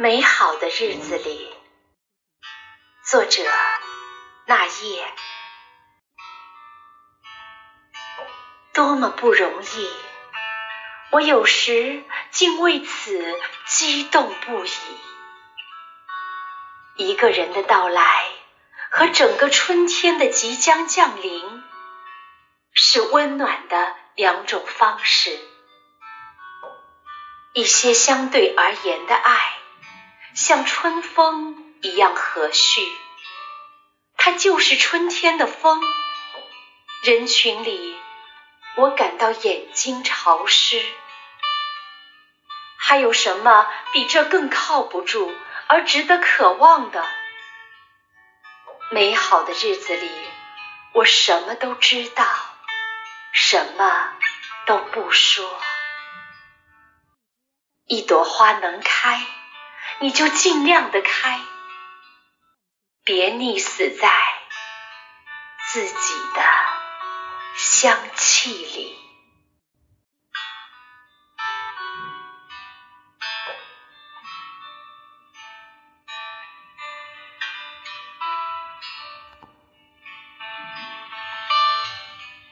美好的日子里，作者那夜，多么不容易！我有时竟为此激动不已。一个人的到来和整个春天的即将降临，是温暖的两种方式。一些相对而言的爱。像春风一样和煦，它就是春天的风。人群里，我感到眼睛潮湿。还有什么比这更靠不住而值得渴望的？美好的日子里，我什么都知道，什么都不说。一朵花能开。你就尽量的开，别溺死在自己的香气里。